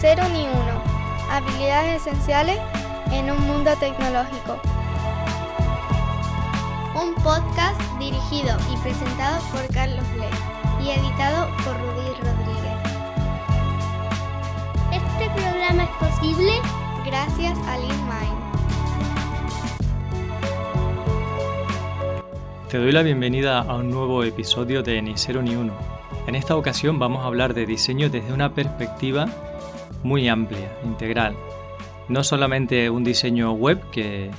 cero ni uno. Habilidades esenciales en un mundo tecnológico. Un podcast dirigido y presentado por Carlos Ble y editado por Rudy Rodríguez. Este programa es posible gracias a LeanMind. Te doy la bienvenida a un nuevo episodio de Ni Cero ni Uno. En esta ocasión vamos a hablar de diseño desde una perspectiva muy amplia, integral. No solamente un diseño web, que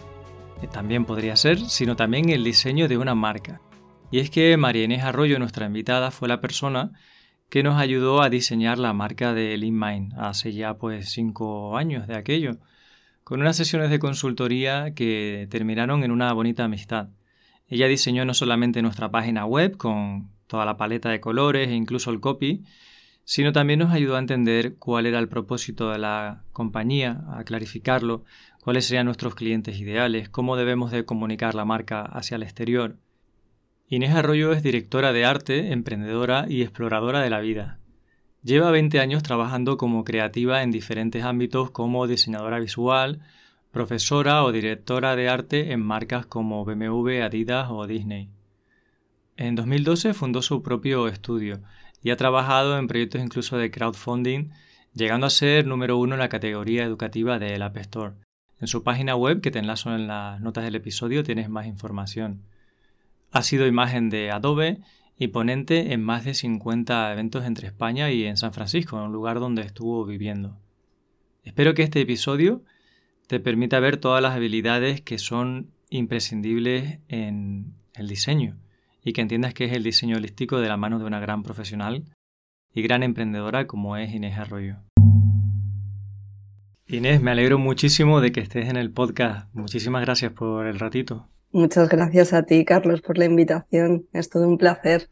también podría ser, sino también el diseño de una marca. Y es que María Arroyo, nuestra invitada, fue la persona que nos ayudó a diseñar la marca de LeanMind hace ya pues cinco años de aquello, con unas sesiones de consultoría que terminaron en una bonita amistad. Ella diseñó no solamente nuestra página web con toda la paleta de colores e incluso el copy, sino también nos ayudó a entender cuál era el propósito de la compañía, a clarificarlo, cuáles serían nuestros clientes ideales, cómo debemos de comunicar la marca hacia el exterior. Inés Arroyo es directora de arte, emprendedora y exploradora de la vida. Lleva 20 años trabajando como creativa en diferentes ámbitos como diseñadora visual, profesora o directora de arte en marcas como BMW, Adidas o Disney. En 2012 fundó su propio estudio y ha trabajado en proyectos incluso de crowdfunding, llegando a ser número uno en la categoría educativa del App Store. En su página web, que te enlazo en las notas del episodio, tienes más información. Ha sido imagen de Adobe y ponente en más de 50 eventos entre España y en San Francisco, un lugar donde estuvo viviendo. Espero que este episodio te permita ver todas las habilidades que son imprescindibles en el diseño y que entiendas que es el diseño holístico de la mano de una gran profesional y gran emprendedora como es Inés Arroyo. Inés, me alegro muchísimo de que estés en el podcast. Muchísimas gracias por el ratito. Muchas gracias a ti, Carlos, por la invitación. Es todo un placer.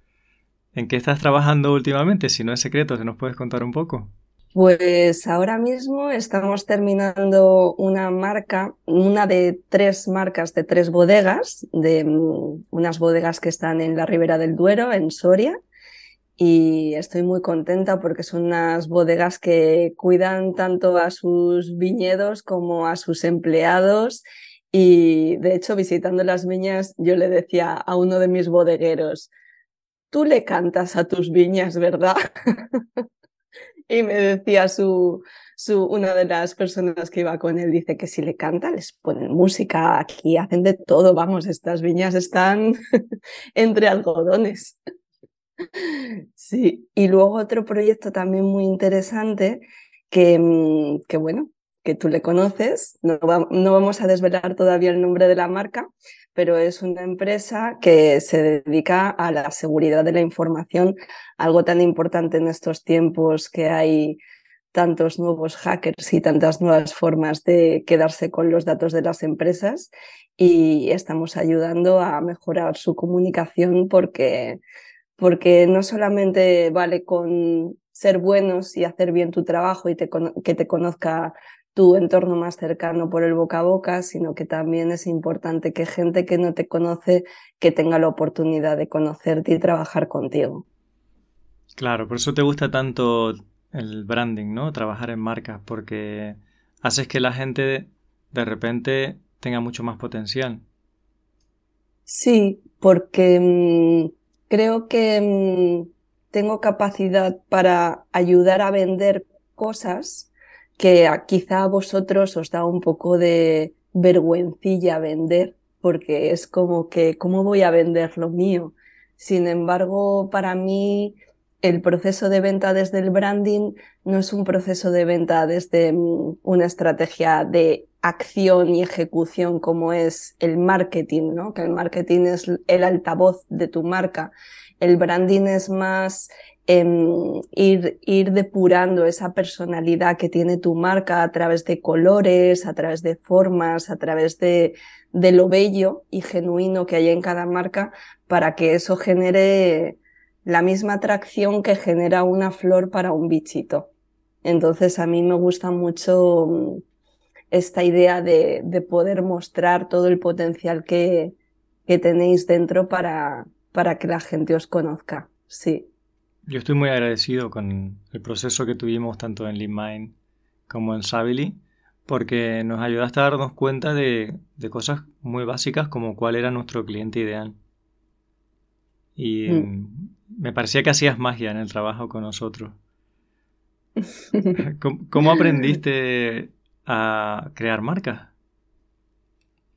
¿En qué estás trabajando últimamente? Si no es secreto, ¿te nos puedes contar un poco? Pues ahora mismo estamos terminando una marca, una de tres marcas de tres bodegas, de mm, unas bodegas que están en la Ribera del Duero, en Soria, y estoy muy contenta porque son unas bodegas que cuidan tanto a sus viñedos como a sus empleados. Y de hecho, visitando las viñas, yo le decía a uno de mis bodegueros, tú le cantas a tus viñas, ¿verdad? Y me decía su, su, una de las personas que iba con él, dice que si le canta, les ponen música, aquí hacen de todo, vamos, estas viñas están entre algodones. Sí, y luego otro proyecto también muy interesante que, mm, que bueno, que tú le conoces, no, no vamos a desvelar todavía el nombre de la marca, pero es una empresa que se dedica a la seguridad de la información, algo tan importante en estos tiempos que hay tantos nuevos hackers y tantas nuevas formas de quedarse con los datos de las empresas y estamos ayudando a mejorar su comunicación porque, porque no solamente vale con ser buenos y hacer bien tu trabajo y que te conozca tu entorno más cercano por el boca a boca, sino que también es importante que gente que no te conoce, que tenga la oportunidad de conocerte y trabajar contigo. Claro, por eso te gusta tanto el branding, ¿no? Trabajar en marcas, porque haces que la gente de repente tenga mucho más potencial. Sí, porque mm, creo que mm, tengo capacidad para ayudar a vender cosas que quizá a vosotros os da un poco de vergüencilla vender, porque es como que, ¿cómo voy a vender lo mío? Sin embargo, para mí, el proceso de venta desde el branding no es un proceso de venta desde mm, una estrategia de acción y ejecución como es el marketing, ¿no? Que el marketing es el altavoz de tu marca. El branding es más ir, ir depurando esa personalidad que tiene tu marca a través de colores, a través de formas, a través de, de lo bello y genuino que hay en cada marca para que eso genere la misma atracción que genera una flor para un bichito. Entonces a mí me gusta mucho mm, esta idea de, de poder mostrar todo el potencial que, que tenéis dentro para, para que la gente os conozca. Sí. Yo estoy muy agradecido con el proceso que tuvimos tanto en LeanMind como en Sabili, porque nos ayudaste a darnos cuenta de, cosas muy básicas como cuál era nuestro cliente ideal. Y mm. me parecía que hacías magia en el trabajo con nosotros. ¿Cómo, aprendiste a crear marcas?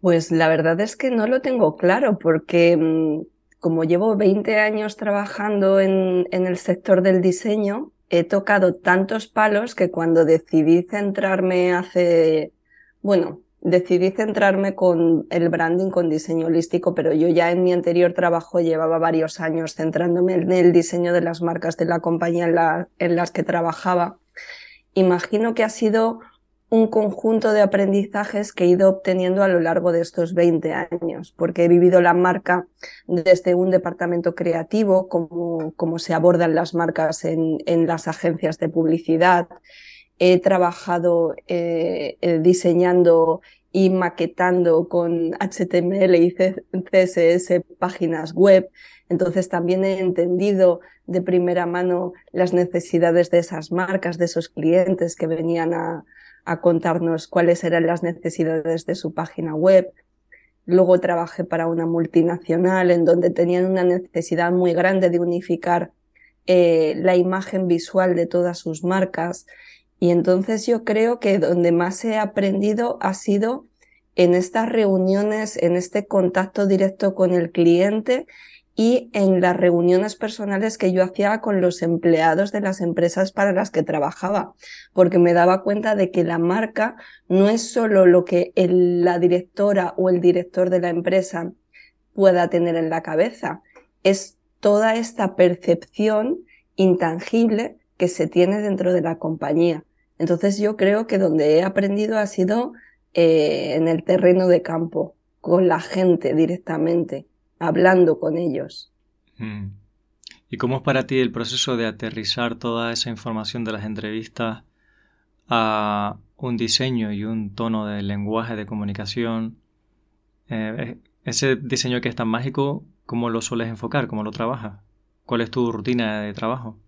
Pues la verdad es que no lo tengo claro porque mm, como llevo 20 años trabajando en, el sector del diseño, he tocado tantos palos que cuando decidí centrarme hace, bueno, decidí centrarme con el branding, con diseño holístico, pero yo ya en mi anterior trabajo llevaba varios años centrándome en el diseño de las marcas de la compañía en, las que trabajaba. Imagino que ha sido un conjunto de aprendizajes que he ido obteniendo a lo largo de estos 20 años, porque he vivido la marca desde un departamento creativo, como, como se abordan las marcas en, en las agencias de publicidad. He trabajado eh, eh diseñando y maquetando con HTML y CSS páginas web. Entonces también he entendido de primera mano las necesidades de esas marcas, de esos clientes que venían a, a contarnos cuáles eran las necesidades de su página web. Luego trabajé para una multinacional en donde tenían una necesidad muy grande de unificar eh, la imagen visual de todas sus marcas. Y entonces yo creo que donde más he aprendido ha sido en estas reuniones, en este contacto directo con el cliente y en las reuniones personales que yo hacía con los empleados de las empresas para las que trabajaba, porque me daba cuenta de que la marca no es solo lo que la directora o el director de la empresa pueda tener en la cabeza, es toda esta percepción intangible que se tiene dentro de la compañía. Entonces yo creo que donde he aprendido ha sido eh, en el terreno de campo, con la gente directamente hablando con ellos. Mm. ¿Y cómo es para ti el proceso de aterrizar toda esa información de las entrevistas a un diseño y un tono de lenguaje de comunicación? Eh, ese diseño que es tan mágico, ¿cómo lo sueles enfocar? ¿Cómo lo trabajas? ¿Cuál es tu rutina de trabajo?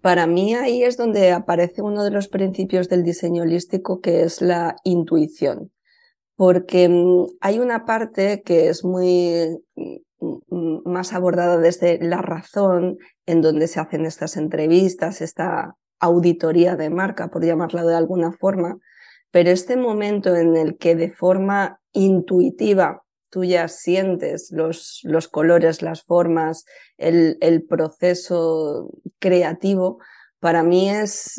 Para mí ahí es donde aparece uno de los principios del diseño holístico que es la intuición porque mm, hay una parte que es muy mm, mm, más abordada desde la razón, en donde se hacen estas entrevistas, esta auditoría de marca, por llamarla de alguna forma, pero este momento en el que de forma intuitiva tú ya sientes los, los colores, las formas, el, el, proceso creativo, para mí es,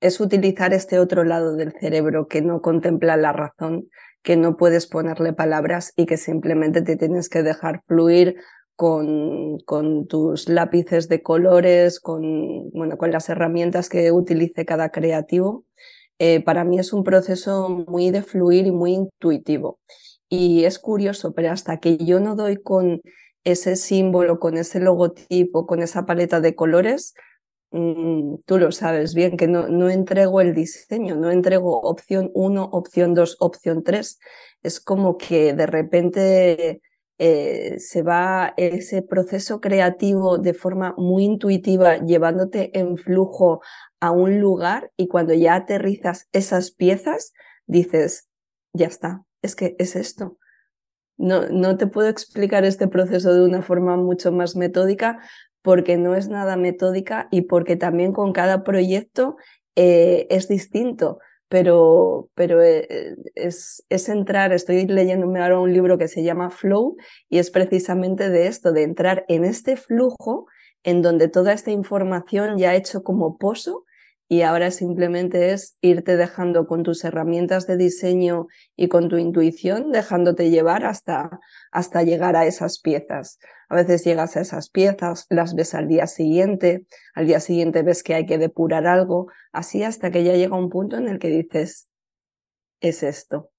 es utilizar este otro lado del cerebro que no contempla la razón, que no puedes ponerle palabras y que simplemente te tienes que dejar fluir con, con tus lápices de colores, con, bueno, con las herramientas que utilice cada creativo. Eh, para mí es un proceso muy de fluir y muy intuitivo. Y es curioso, pero hasta que yo no doy con ese símbolo, con ese logotipo, con esa paleta de colores, Mm, tú lo sabes bien, que no, no entrego el diseño, no entrego opción 1, opción 2, opción 3. Es como que de repente eh, se va ese proceso creativo de forma muy intuitiva, llevándote en flujo a un lugar y cuando ya aterrizas esas piezas, dices, ya está, es que es esto. No, no te puedo explicar este proceso de una forma mucho más metódica, porque no es nada metódica y porque también con cada proyecto eh, es distinto. Pero, pero eh, es, es entrar, estoy leyéndome ahora un libro que se llama Flow y es precisamente de esto, de entrar en este flujo en donde toda esta información ya ha hecho como pozo y ahora simplemente es irte dejando con tus herramientas de diseño y con tu intuición, dejándote llevar hasta, hasta llegar a esas piezas. A veces llegas a esas piezas, las ves al día siguiente, al día siguiente ves que hay que depurar algo, así hasta que ya llega un punto en el que dices, es esto.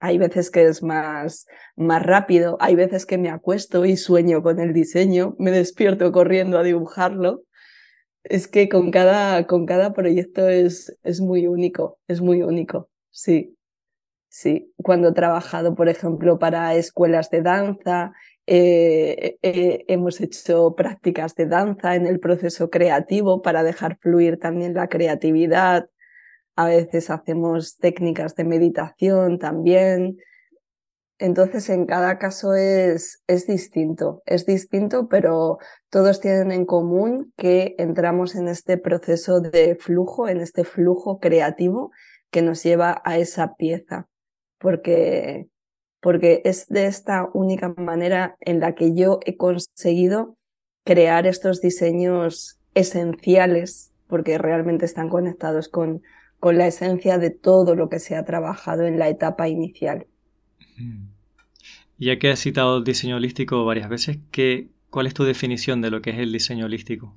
Hay veces que es más, más rápido, hay veces que me acuesto y sueño con el diseño, me despierto corriendo a dibujarlo es que con cada, con cada proyecto es, es muy único, es muy único, sí. sí. Cuando he trabajado, por ejemplo, para escuelas de danza, eh, eh, hemos hecho prácticas de danza en el proceso creativo para dejar fluir también la creatividad. A veces hacemos técnicas de meditación también. Entonces, en cada caso es, es distinto, es distinto, pero todos tienen en común que entramos en este proceso de flujo, en este flujo creativo que nos lleva a esa pieza, porque, porque es de esta única manera en la que yo he conseguido crear estos diseños esenciales, porque realmente están conectados con, con la esencia de todo lo que se ha trabajado en la etapa inicial. Ya que has citado el diseño holístico varias veces, ¿qué, ¿cuál es tu definición de lo que es el diseño holístico?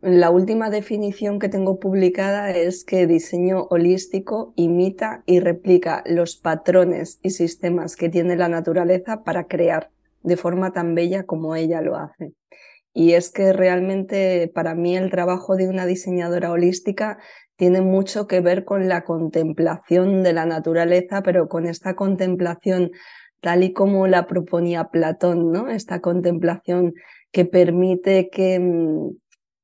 La última definición que tengo publicada es que diseño holístico imita y replica los patrones y sistemas que tiene la naturaleza para crear de forma tan bella como ella lo hace. Y es que realmente para mí el trabajo de una diseñadora holística tiene mucho que ver con la contemplación de la naturaleza, pero con esta contemplación tal y como la proponía Platón, ¿no? Esta contemplación que permite que, mm,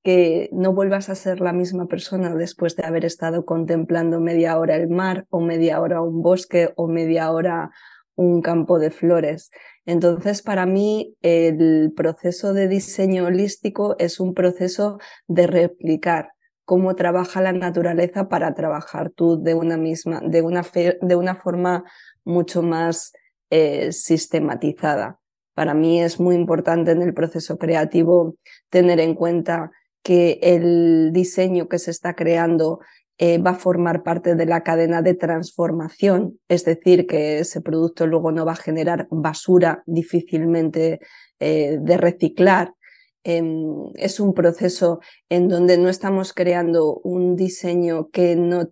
que no vuelvas a ser la misma persona después de haber estado contemplando media hora el mar o media hora un bosque o media hora un campo de flores. Entonces, para mí, el proceso de diseño holístico es un proceso de replicar, cómo trabaja la naturaleza para trabajar tú de una misma, de una, de una forma mucho más eh, sistematizada. Para mí es muy importante en el proceso creativo tener en cuenta que el diseño que se está creando eh, va a formar parte de la cadena de transformación, es decir, que ese producto luego no va a generar basura difícilmente eh, de reciclar, es un proceso en donde no estamos creando un diseño que no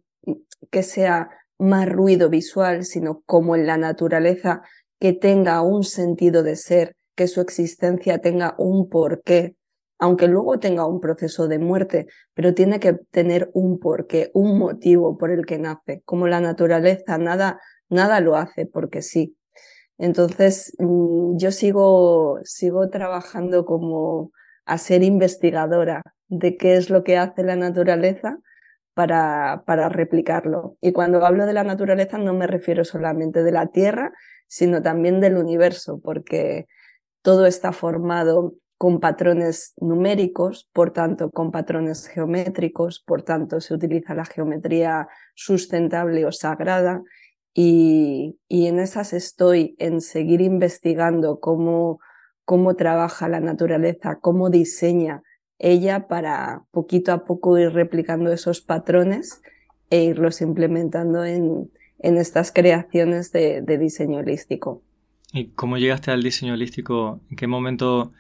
que sea más ruido visual, sino como en la naturaleza, que tenga un sentido de ser, que su existencia tenga un porqué, aunque luego tenga un proceso de muerte, pero tiene que tener un porqué, un motivo por el que nace. Como la naturaleza, nada, nada lo hace porque sí. Entonces, mm, yo sigo, sigo trabajando como, a ser investigadora de qué es lo que hace la naturaleza para, para replicarlo. Y cuando hablo de la naturaleza no me refiero solamente de la Tierra, sino también del universo, porque todo está formado con patrones numéricos, por tanto con patrones geométricos, por tanto se utiliza la geometría sustentable o sagrada y, y en esas estoy en seguir investigando cómo cómo trabaja la naturaleza, cómo diseña ella para poquito a poco ir replicando esos patrones e irlos implementando en, en estas creaciones de, diseño holístico. ¿Y cómo llegaste al diseño holístico? ¿En qué momento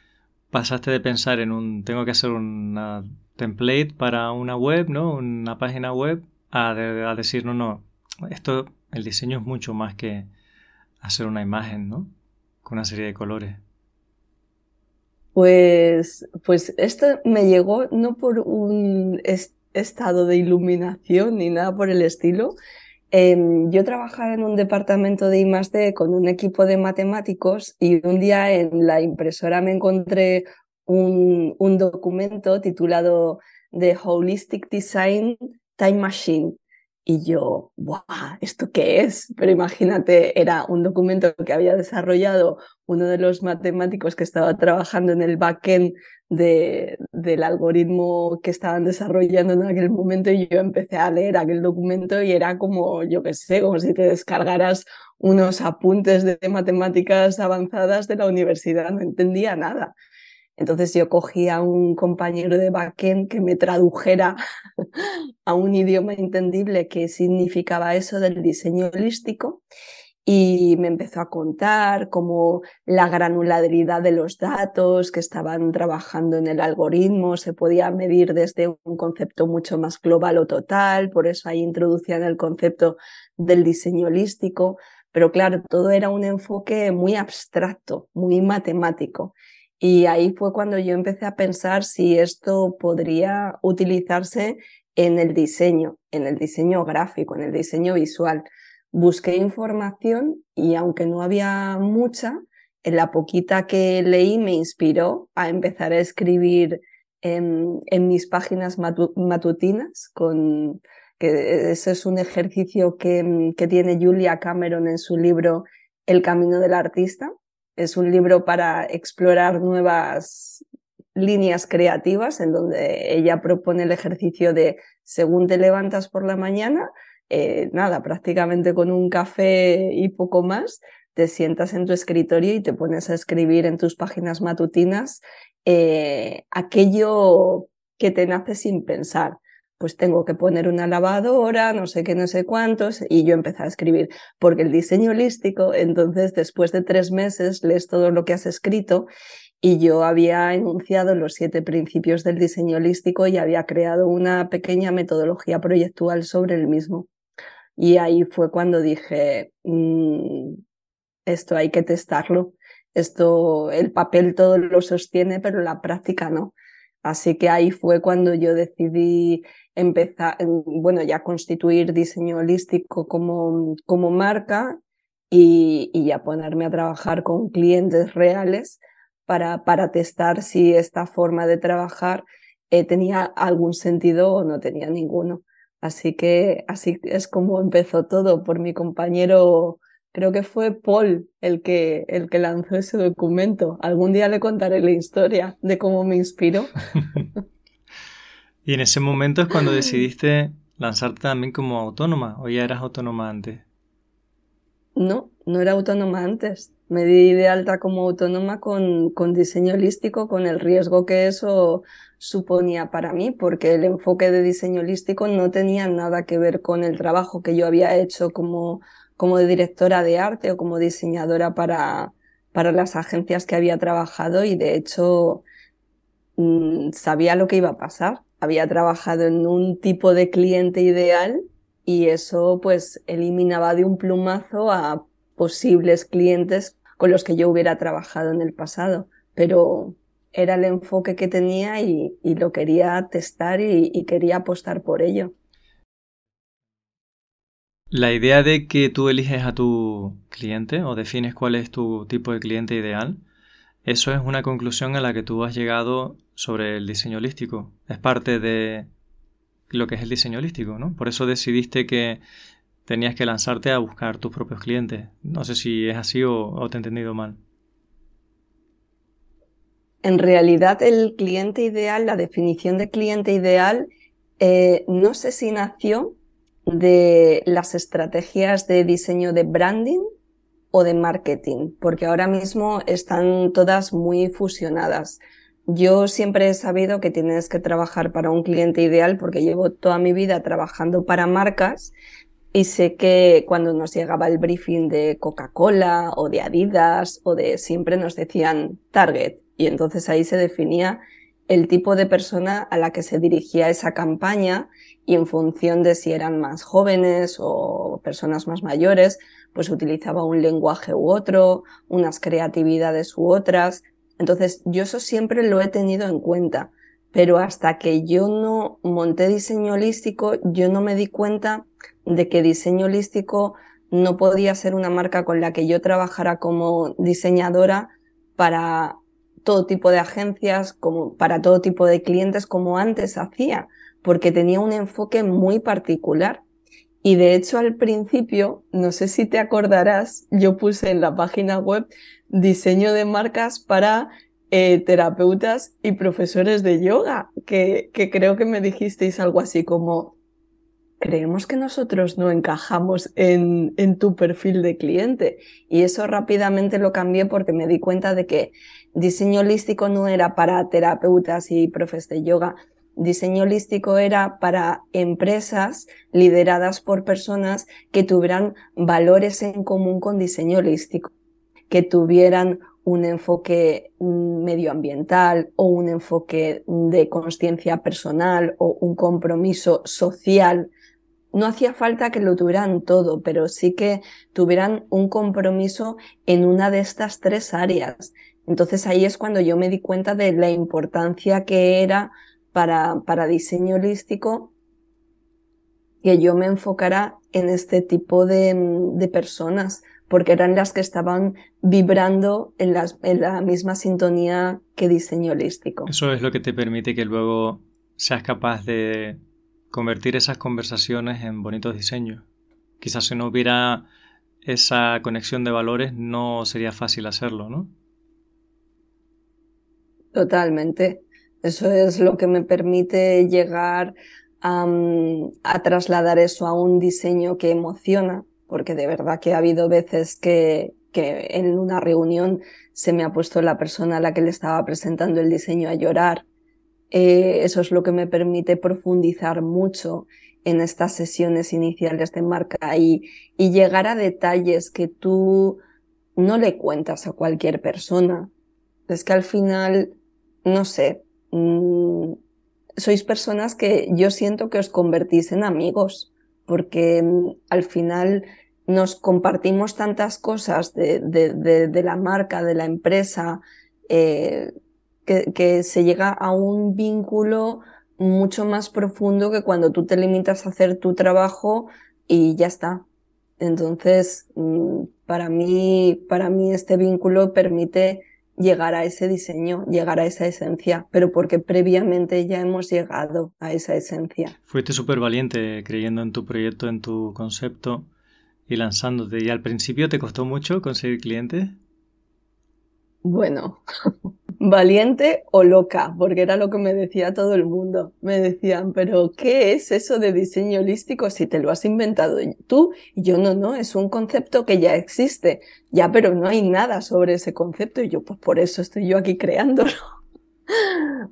pasaste de pensar en un tengo que hacer una template para una web, ¿no? Una página web, a, a decir, no, no, esto, el diseño es mucho más que hacer una imagen, ¿no? Con una serie de colores. Pues, pues esto me llegó no por un estado de iluminación ni nada por el estilo. Em, yo trabajaba en un departamento de I+D con un equipo de matemáticos y un día en la impresora me encontré un, un documento titulado The Holistic Design Time Machine y yo, ¡buah! ¿Esto qué es? Pero imagínate, era un documento que había desarrollado uno de los matemáticos que estaba trabajando en el backend de, del algoritmo que estaban desarrollando en aquel momento y yo empecé a leer aquel documento y era como, yo qué sé, como si te descargaras unos apuntes de matemáticas avanzadas de la universidad, no entendía nada. Entonces yo cogí a un compañero de backend que me tradujera a un idioma entendible qué significaba eso del diseño holístico y me empezó a contar cómo la granularidad de los datos que estaban trabajando en el algoritmo se podía medir desde un concepto mucho más global o total, por eso ahí introducían el concepto del diseño holístico, pero claro, todo era un enfoque muy abstracto, muy matemático. Y ahí fue cuando yo empecé a pensar si esto podría utilizarse en el diseño, en el diseño gráfico, en el diseño visual. Busqué información y aunque no había mucha, en la poquita que leí me inspiró a empezar a escribir en, mis páginas matutinas, con, que ese es un ejercicio que, que tiene Julia Cameron en su libro El Camino del Artista. Es un libro para explorar nuevas líneas creativas en donde ella propone el ejercicio de según te levantas por la mañana, eh, nada, prácticamente con un café y poco más, te sientas en tu escritorio y te pones a escribir en tus páginas matutinas eh, aquello que te nace sin pensar. Pues tengo que poner una lavadora, no sé qué, no sé cuántos, y yo empecé a escribir, porque el diseño holístico, entonces después de tres meses lees todo lo que has escrito y yo había enunciado los siete principios del diseño holístico y había creado una pequeña metodología proyectual sobre el mismo. Y ahí fue cuando dije, mm, esto hay que testarlo. Esto, el papel todo lo sostiene, pero la práctica no. Así que ahí fue cuando yo decidí empezar, bueno, ya constituir diseño holístico como, como marca y, y ya ponerme a trabajar con clientes reales para, para testar si esta forma de trabajar eh, tenía algún sentido o no tenía ninguno. Así que así es como empezó todo por mi compañero, creo que fue Paul el que, el que lanzó ese documento. Algún día le contaré la historia de cómo me inspiró. y en ese momento es cuando decidiste lanzarte también como autónoma o ya eras autónoma antes. No, no era autónoma antes me di de alta como autónoma con, con, diseño holístico, con el riesgo que eso suponía para mí, porque el enfoque de diseño holístico no tenía nada que ver con el trabajo que yo había hecho como, como directora de arte o como diseñadora para, para las agencias que había trabajado y de hecho mm, sabía lo que iba a pasar. Había trabajado en un tipo de cliente ideal y eso pues eliminaba de un plumazo a posibles clientes con los que yo hubiera trabajado en el pasado, pero era el enfoque que tenía y, lo quería testar y, y quería apostar por ello. La idea de que tú eliges a tu cliente o defines cuál es tu tipo de cliente ideal, eso es una conclusión a la que tú has llegado sobre el diseño holístico. Es parte de lo que es el diseño holístico, ¿no? Por eso decidiste que tenías que lanzarte a buscar tus propios clientes. No sé si es así o, te he entendido mal. En realidad el cliente ideal, la definición de cliente ideal, eh, no sé si nació de las estrategias de diseño de branding o de marketing, porque ahora mismo están todas muy fusionadas. Yo siempre he sabido que tienes que trabajar para un cliente ideal porque llevo toda mi vida trabajando para marcas y sé que cuando nos llegaba el briefing de Coca-Cola o de Adidas o de siempre nos decían target y entonces ahí se definía el tipo de persona a la que se dirigía esa campaña y en función de si eran más jóvenes o personas más mayores, pues utilizaba un lenguaje u otro, unas creatividades u otras. Entonces yo eso siempre lo he tenido en cuenta, pero hasta que yo no monté diseño holístico, yo no me di cuenta de que diseño holístico no podía ser una marca con la que yo trabajara como diseñadora para todo tipo de agencias, como para todo tipo de clientes como antes hacía, porque tenía un enfoque muy particular. Y de hecho al principio, no sé si te acordarás, yo puse en la página web diseño de marcas para eh, terapeutas y profesores de yoga, que, que creo que me dijisteis algo así como creemos que nosotros no encajamos en, en, tu perfil de cliente. Y eso rápidamente lo cambié porque me di cuenta de que diseño holístico no era para terapeutas y profes de yoga. Diseño holístico era para empresas lideradas por personas que tuvieran valores en común con diseño holístico, que tuvieran un enfoque medioambiental o un enfoque de conciencia personal o un compromiso social no hacía falta que lo tuvieran todo, pero sí que tuvieran un compromiso en una de estas tres áreas. Entonces ahí es cuando yo me di cuenta de la importancia que era para, para diseño holístico que yo me enfocara en este tipo de, de personas, porque eran las que estaban vibrando en, las, en la misma sintonía que diseño holístico. Eso es lo que te permite que luego seas capaz de convertir esas conversaciones en bonitos diseños. Quizás si no hubiera esa conexión de valores no sería fácil hacerlo, ¿no? Totalmente. Eso es lo que me permite llegar a, a, trasladar eso a un diseño que emociona, porque de verdad que ha habido veces que, que en una reunión se me ha puesto la persona a la que le estaba presentando el diseño a llorar. Eh, eso es lo que me permite profundizar mucho en estas sesiones iniciales de marca y, y llegar a detalles que tú no le cuentas a cualquier persona. Es que al final, no sé, mmm, sois personas que yo siento que os convertís en amigos, porque mmm, al final nos compartimos tantas cosas de la marca, de la empresa, eh, que, que se llega a un vínculo mucho más profundo que cuando tú te limitas a hacer tu trabajo y ya está. Entonces, mm, para mí, para mí este vínculo permite llegar a ese diseño, llegar a esa esencia, pero porque previamente ya hemos llegado a esa esencia. Fuiste súper valiente creyendo en tu proyecto, en tu concepto y lanzándote. ¿Y al principio te costó mucho conseguir clientes? Bueno, valiente o loca, porque era lo que me decía todo el mundo. Me decían, pero ¿qué es eso de diseño holístico si te lo has inventado tú? Y yo no, no, es un concepto que ya existe. Ya, pero no hay nada sobre ese concepto y yo, pues por eso estoy yo aquí creándolo.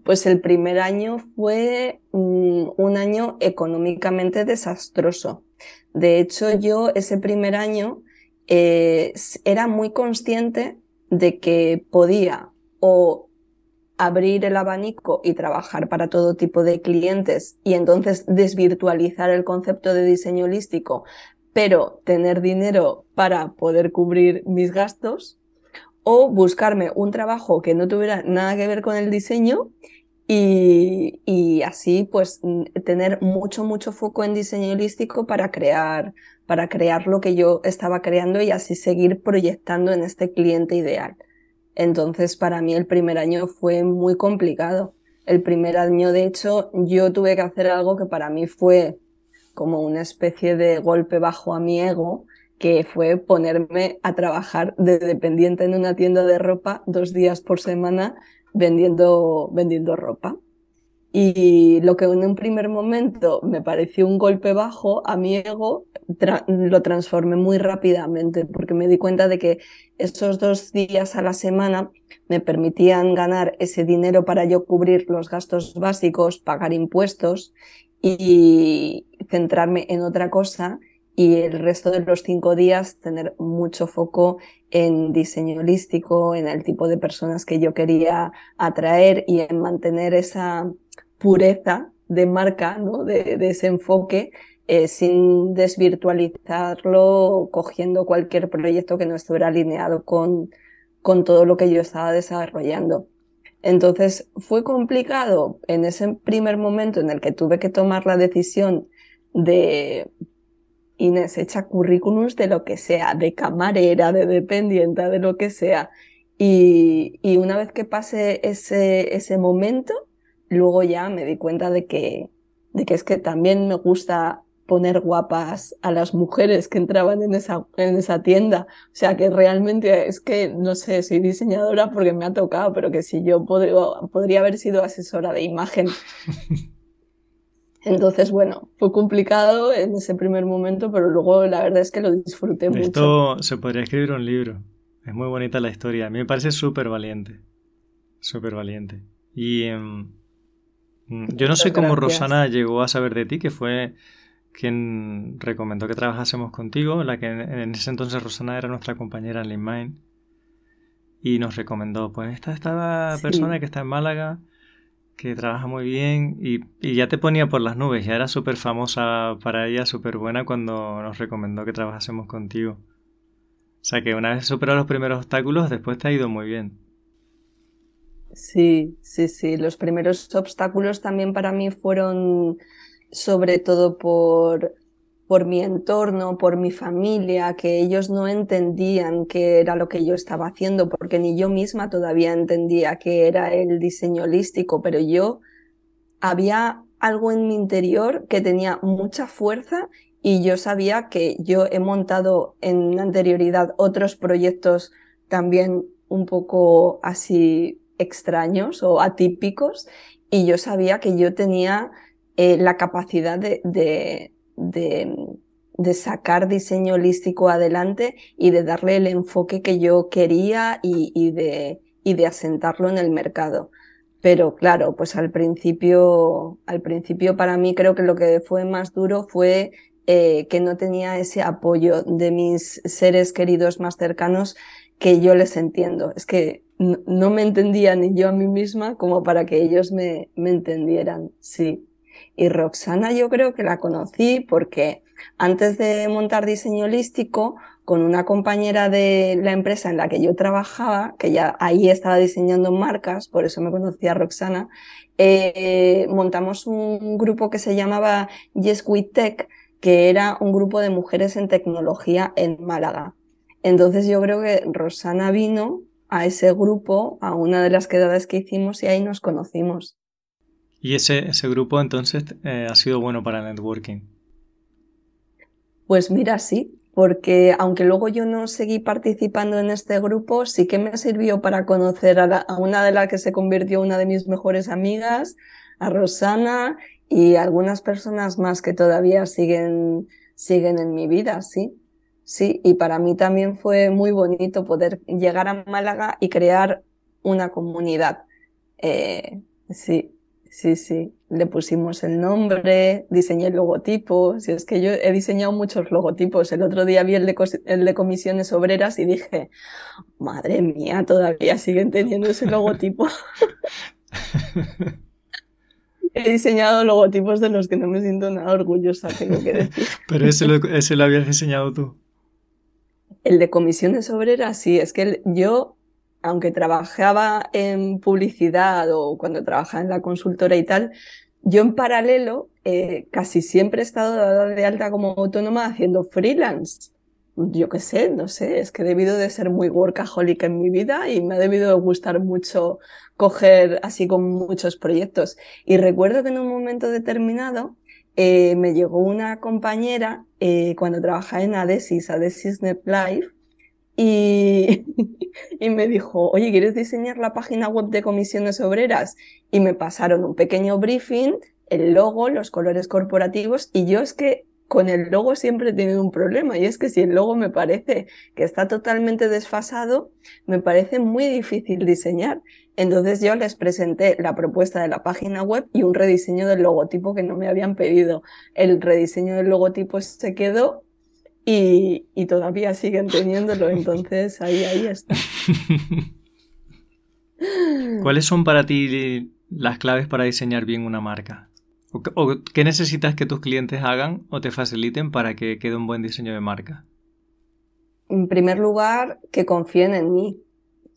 Pues el primer año fue mm, un año económicamente desastroso. De hecho, yo ese primer año eh, era muy consciente de que podía o abrir el abanico y trabajar para todo tipo de clientes y entonces desvirtualizar el concepto de diseño holístico, pero tener dinero para poder cubrir mis gastos, o buscarme un trabajo que no tuviera nada que ver con el diseño y, y así pues tener mucho, mucho foco en diseño holístico para crear, para crear lo que yo estaba creando y así seguir proyectando en este cliente ideal. Entonces, para mí el primer año fue muy complicado. El primer año, de hecho, yo tuve que hacer algo que para mí fue como una especie de golpe bajo a mi ego, que fue ponerme a trabajar de dependiente en una tienda de ropa dos días por semana vendiendo, vendiendo ropa. Y lo que en un primer momento me pareció un golpe bajo a mi ego, lo transformé muy rápidamente porque me di cuenta de que esos dos días a la semana me permitían ganar ese dinero para yo cubrir los gastos básicos, pagar impuestos y centrarme en otra cosa y el resto de los cinco días tener mucho foco en diseño holístico, en el tipo de personas que yo quería atraer y en mantener esa pureza de marca, ¿no? de, de ese enfoque, eh, sin desvirtualizarlo, cogiendo cualquier proyecto que no estuviera alineado con, con todo lo que yo estaba desarrollando. Entonces fue complicado en ese primer momento en el que tuve que tomar la decisión de Inés echa currículums de lo que sea, de camarera, de dependiente, de lo que sea. Y, y una vez que pase ese, ese momento, luego ya me di cuenta de que, de que es que también me gusta poner guapas a las mujeres que entraban en esa, en esa tienda. O sea que realmente es que, no sé, soy diseñadora porque me ha tocado, pero que si yo podría, podría haber sido asesora de imagen. Entonces, bueno, fue complicado en ese primer momento, pero luego la verdad es que lo disfruté Esto mucho. Esto se podría escribir un libro. Es muy bonita la historia. A mí me parece súper valiente. Súper valiente. Y um, yo no sé cómo Gracias. Rosana llegó a saber de ti, que fue quien recomendó que trabajásemos contigo, la que en ese entonces Rosana era nuestra compañera en LeanMind. Y nos recomendó, pues esta, esta Sí. persona que está en Málaga, que trabaja muy bien y, y ya te ponía por las nubes, ya era súper famosa para ella, súper buena cuando nos recomendó que trabajásemos contigo. O sea que una vez superado los primeros obstáculos, después te ha ido muy bien. Sí, sí, sí. Los primeros obstáculos también para mí fueron sobre todo por por mi entorno, por mi familia, que ellos no entendían qué era lo que yo estaba haciendo, porque ni yo misma todavía entendía qué era el diseño holístico, pero yo había algo en mi interior que tenía mucha fuerza y yo sabía que yo he montado en anterioridad otros proyectos también un poco así extraños o atípicos y yo sabía que yo tenía eh, la capacidad de, de, sacar diseño holístico adelante y de darle el enfoque que yo quería y, de, y de asentarlo en el mercado. Pero claro, pues al principio, al principio para mí creo que lo que fue más duro fue eh, que no tenía ese apoyo de mis seres queridos más cercanos que yo les entiendo. Es que no, me entendía ni yo a mí misma como para que ellos me, me entendieran. Sí. Y Roxana yo creo que la conocí porque antes de montar diseño holístico, con una compañera de la empresa en la que yo trabajaba, que ya ahí estaba diseñando marcas, por eso me conocía Roxana, eh, montamos un grupo que se llamaba Yes We Tech, que era un grupo de mujeres en tecnología en Málaga. Entonces yo creo que Roxana vino a ese grupo, a una de las quedadas que hicimos y ahí nos conocimos. ¿Y ese, ese grupo entonces eh, ha sido bueno para networking? Pues mira, sí, porque aunque luego yo no seguí participando en este grupo, sí que me sirvió para conocer a, una de las que se convirtió una de mis mejores amigas, a Rosana y algunas personas más que todavía siguen, siguen en mi vida, sí. Sí, y para mí también fue muy bonito poder llegar a Málaga y crear una comunidad. Eh, sí, Sí, sí, le pusimos el nombre, diseñé el logotipo. Si es que yo he diseñado muchos logotipos. El otro día vi el de, el de comisiones obreras y dije, madre mía, todavía siguen teniendo ese logotipo. he diseñado logotipos de los que no me siento nada orgullosa, tengo que decir. Pero ese lo, ese lo habías diseñado tú. El de comisiones obreras, sí, es que yo aunque trabajaba en publicidad o cuando trabajaba en la consultora y tal, yo en paralelo eh, casi siempre he estado de alta como autónoma haciendo freelance. Yo qué sé, no sé, es que he debido de ser muy workaholic en mi vida y me ha debido de gustar mucho coger así con muchos proyectos. Y recuerdo que en un momento determinado eh, me llegó una compañera eh, cuando trabajaba en Adesis, Adesis Net Life, y, y me dijo, oye, ¿quieres diseñar la página web de comisiones obreras? Y me pasaron un pequeño briefing, el logo, los colores corporativos, y yo es que con el logo siempre he tenido un problema, y es que si el logo me parece que está totalmente desfasado, me parece muy difícil diseñar. Entonces yo les presenté la propuesta de la página web y un rediseño del logotipo que no me habían pedido. El rediseño del logotipo se quedó y, todavía siguen teniéndolo, entonces ahí, ahí está. ¿Cuáles son para ti las claves para diseñar bien una marca? ¿O, qué necesitas que tus clientes hagan o te faciliten para que quede un buen diseño de marca? En primer lugar, que confíen en mí,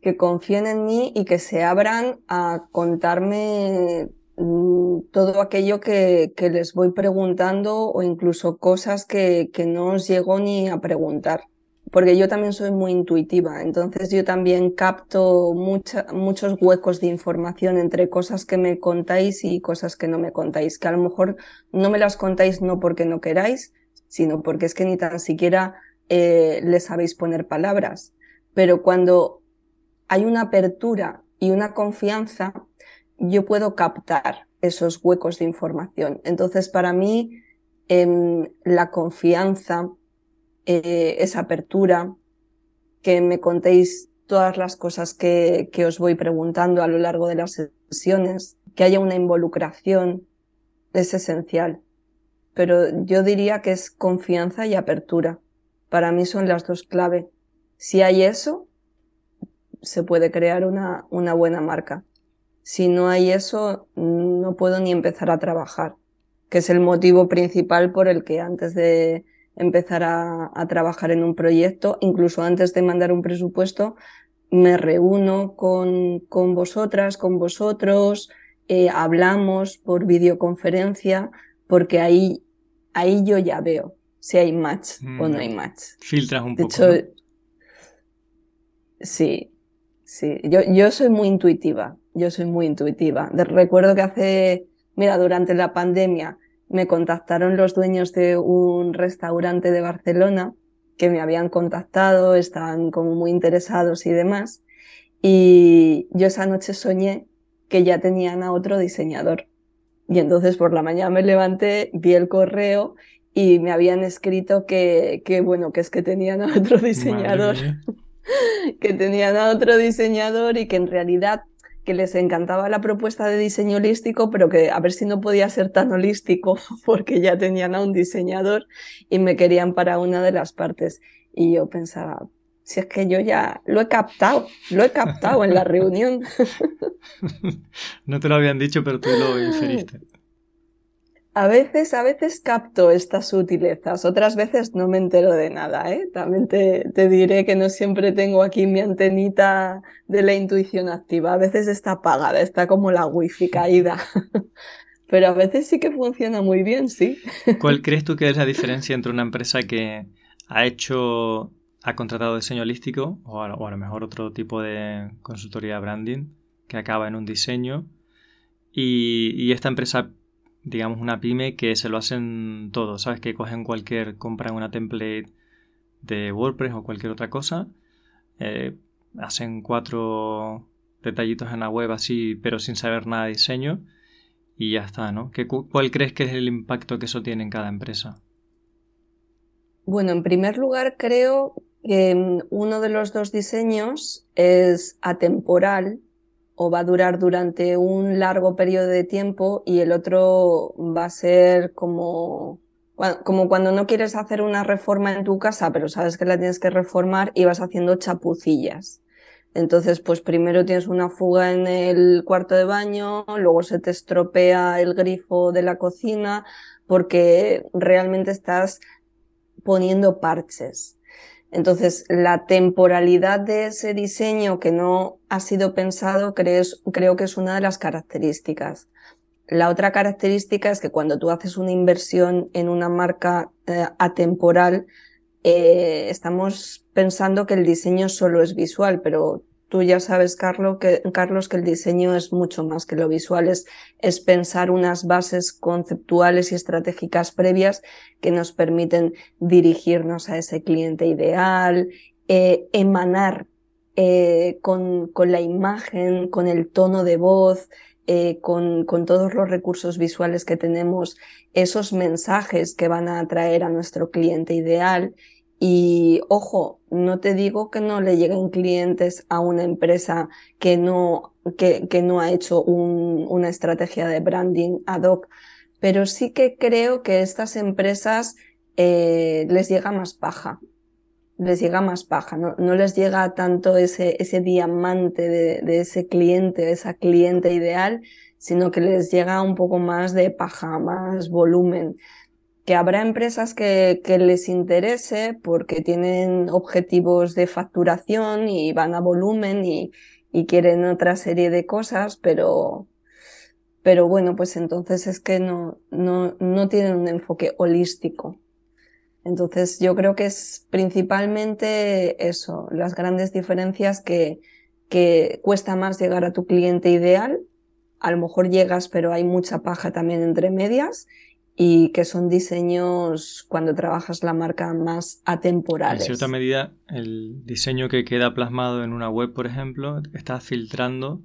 que confíen en mí y que se abran a contarme Mm, todo aquello que, les voy preguntando o incluso cosas que, que no os llego ni a preguntar. Porque yo también soy muy intuitiva, entonces yo también capto muchos huecos de información entre cosas que me contáis y cosas que no me contáis, que a lo mejor no me las contáis no porque no queráis, sino porque es que ni tan siquiera eh, les sabéis poner palabras. Pero cuando hay una apertura y una confianza, yo puedo captar esos huecos de información. Entonces, para mí, em, la confianza, eh, esa apertura, que me contéis todas las cosas que, que os voy preguntando a lo largo de las sesiones, que haya una involucración, es esencial. Pero yo diría que es confianza y apertura. Para mí son las dos clave. Si hay eso, se puede crear una, una buena marca. Si no hay eso, no puedo ni empezar a trabajar, que es el motivo principal por el que antes de empezar a, trabajar en un proyecto, incluso antes de mandar un presupuesto, me reúno con, con vosotras, con vosotros, eh, hablamos por videoconferencia, porque ahí, ahí yo ya veo si hay match o no hay Mm, match. Filtras un De poco. hecho, ¿no? sí, sí. Yo, yo soy muy intuitiva. Yo soy muy intuitiva. De- recuerdo que hace, mira, durante la pandemia me contactaron los dueños de un restaurante de Barcelona que me habían contactado, estaban como muy interesados y demás. Y yo esa noche soñé que ya tenían a otro diseñador. Y entonces por la mañana me levanté, vi el correo y me habían escrito que, que bueno, que es que tenían a otro diseñador que tenían a otro diseñador y que en realidad que les encantaba la propuesta de diseño holístico, pero que a ver si no podía ser tan holístico porque ya tenían a un diseñador y me querían para una de las partes. Y yo pensaba, si es que yo ya lo he captado, lo he captado en la reunión. No te lo habían dicho, pero tú lo inferiste. A veces, a veces capto estas sutilezas, otras veces no me entero de nada, ¿eh? También te, te diré que no siempre tengo aquí mi antenita de la intuición activa, a veces está apagada, está como la wifi caída, pero a veces sí que funciona muy bien, sí. ¿Cuál crees tú que es la diferencia entre una empresa que ha hecho, ha contratado diseño holístico o a, o lo mejor otro tipo de consultoría branding que acaba en un diseño y esta empresa, digamos una pyme que se lo hacen todo, ¿sabes? Que cogen cualquier, compran una template de WordPress o cualquier otra cosa, eh, hacen cuatro detallitos en la web así, pero sin saber nada de diseño y ya está, ¿no? ¿Qué, cu- ¿Cuál crees que es el impacto que eso tiene en cada empresa? Bueno, en primer lugar, creo que mm, uno de los dos diseños es atemporal o va a durar durante un largo periodo de tiempo y el otro va a ser como, como cuando no quieres hacer una reforma en tu casa, pero sabes que la tienes que reformar y vas haciendo chapucillas. Entonces, pues primero tienes una fuga en el cuarto de baño, luego se te estropea el grifo de la cocina, porque realmente estás poniendo parches. Entonces, la temporalidad de ese diseño que no ha sido pensado crees- creo que es una de las características. La otra característica es que cuando tú haces una inversión en una marca eh, atemporal, eh, estamos pensando que el diseño solo es visual, pero tú ya sabes, Carlos, que, el diseño es mucho más que lo visual, es, pensar unas bases conceptuales y estratégicas previas que nos permiten dirigirnos a ese cliente ideal, eh, emanar eh, con, con la imagen, con el tono de voz, eh, con, con todos los recursos visuales que tenemos, esos mensajes que van a atraer a nuestro cliente ideal. Y ojo, no te digo que no le lleguen clientes a una empresa que no, que, que no ha hecho un- una estrategia de branding ad hoc, pero sí que creo que estas empresas eh, les llega más paja. Les llega más paja, no, no les llega tanto ese, ese diamante de, de ese cliente, de esa cliente ideal, sino que les llega un poco más de paja, más volumen que habrá empresas que, que les interese porque tienen objetivos de facturación y van a volumen y, y quieren otra serie de cosas, pero, pero bueno, pues entonces es que no, no, no tienen un enfoque holístico. Entonces yo creo que es principalmente eso, las grandes diferencias que, que cuesta más llegar a tu cliente ideal, a lo mejor llegas pero hay mucha paja también entre medias y que son diseños cuando trabajas la marca más En atemporales. cierta medida, el diseño que queda plasmado en una web, por ejemplo, está filtrando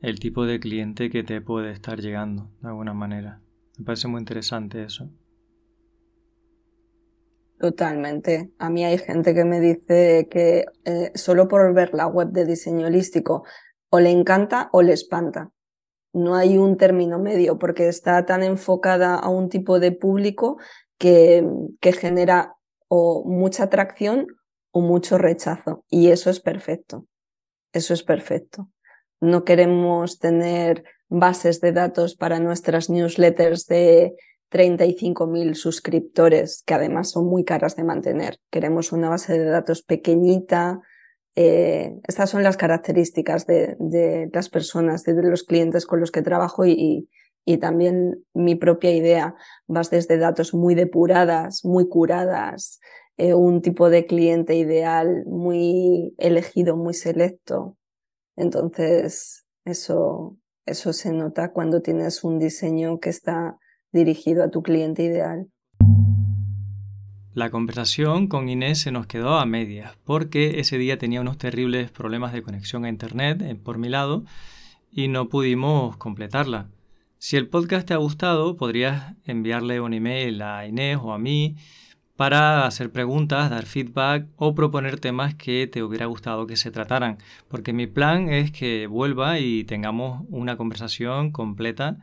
el tipo de cliente que te puede estar llegando, de alguna manera. Me parece muy interesante eso. Totalmente. A mí hay gente que me dice que eh, solo por ver la web de diseño holístico o le encanta o le espanta. No hay un término medio porque está tan enfocada a un tipo de público que, que genera o mucha atracción o mucho rechazo. Y eso es perfecto. Eso es perfecto. No queremos tener bases de datos para nuestras newsletters de 35.000 suscriptores, que además son muy caras de mantener. Queremos una base de datos pequeñita. Eh, estas son las características de, de las personas, de, los clientes con los que trabajo y, y también mi propia idea. Vas desde datos muy depuradas, muy curadas, eh, un tipo de cliente ideal muy elegido, muy selecto. Entonces, eso, eso se nota cuando tienes un diseño que está dirigido a tu cliente ideal. La conversación con Inés se nos quedó a medias porque ese día tenía unos terribles problemas de conexión a Internet eh, por mi lado y no pudimos completarla. Si el podcast te ha gustado, podrías enviarle un email a Inés o a mí para hacer preguntas, dar feedback o proponer temas que te hubiera gustado que se trataran, porque mi plan es que vuelva y tengamos una conversación completa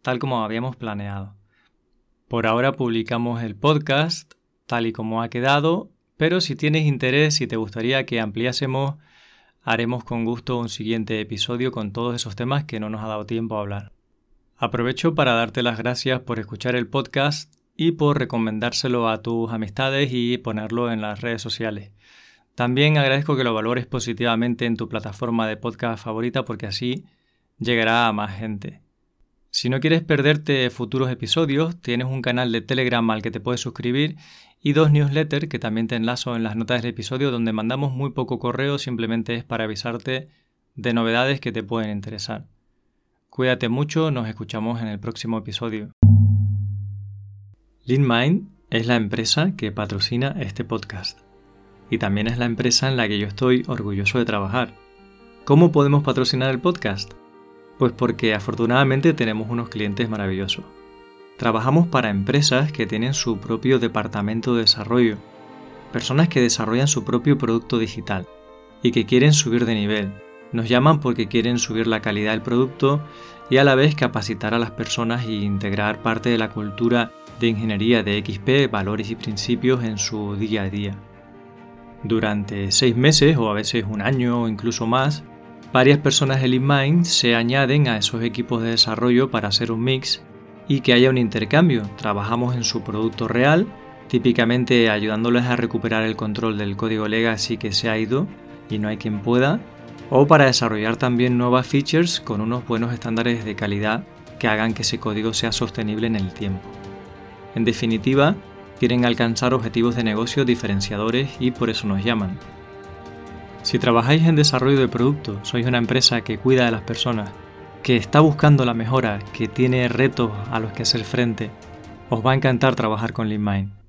tal como habíamos planeado. Por ahora publicamos el podcast tal y como ha quedado, pero si tienes interés y te gustaría que ampliásemos, haremos con gusto un siguiente episodio con todos esos temas que no nos ha dado tiempo a hablar. Aprovecho para darte las gracias por escuchar el podcast y por recomendárselo a tus amistades y ponerlo en las redes sociales. También agradezco que lo valores positivamente en tu plataforma de podcast favorita porque así llegará a más gente. Si no quieres perderte futuros episodios, tienes un canal de Telegram al que te puedes suscribir y dos newsletters que también te enlazo en las notas del episodio donde mandamos muy poco correo, simplemente es para avisarte de novedades que te pueden interesar. Cuídate mucho, nos escuchamos en el próximo episodio. LeanMind es la empresa que patrocina este podcast y también es la empresa en la que yo estoy orgulloso de trabajar. ¿Cómo podemos patrocinar el podcast? Pues porque afortunadamente tenemos unos clientes maravillosos. Trabajamos para empresas que tienen su propio departamento de desarrollo, personas que desarrollan su propio producto digital y que quieren subir de nivel. Nos llaman porque quieren subir la calidad del producto y a la vez capacitar a las personas e integrar parte de la cultura de ingeniería de XP, valores y principios en su día a día. Durante seis meses o a veces un año o incluso más, varias personas de LeanMind se añaden a esos equipos de desarrollo para hacer un mix y que haya un intercambio. Trabajamos en su producto real, típicamente ayudándoles a recuperar el control del código legacy que se ha ido y no hay quien pueda, o para desarrollar también nuevas features con unos buenos estándares de calidad que hagan que ese código sea sostenible en el tiempo. En definitiva, quieren alcanzar objetivos de negocio diferenciadores y por eso nos llaman. Si trabajáis en desarrollo de producto, sois una empresa que cuida de las personas, que está buscando la mejora, que tiene retos a los que hacer frente, os va a encantar trabajar con LeanMind.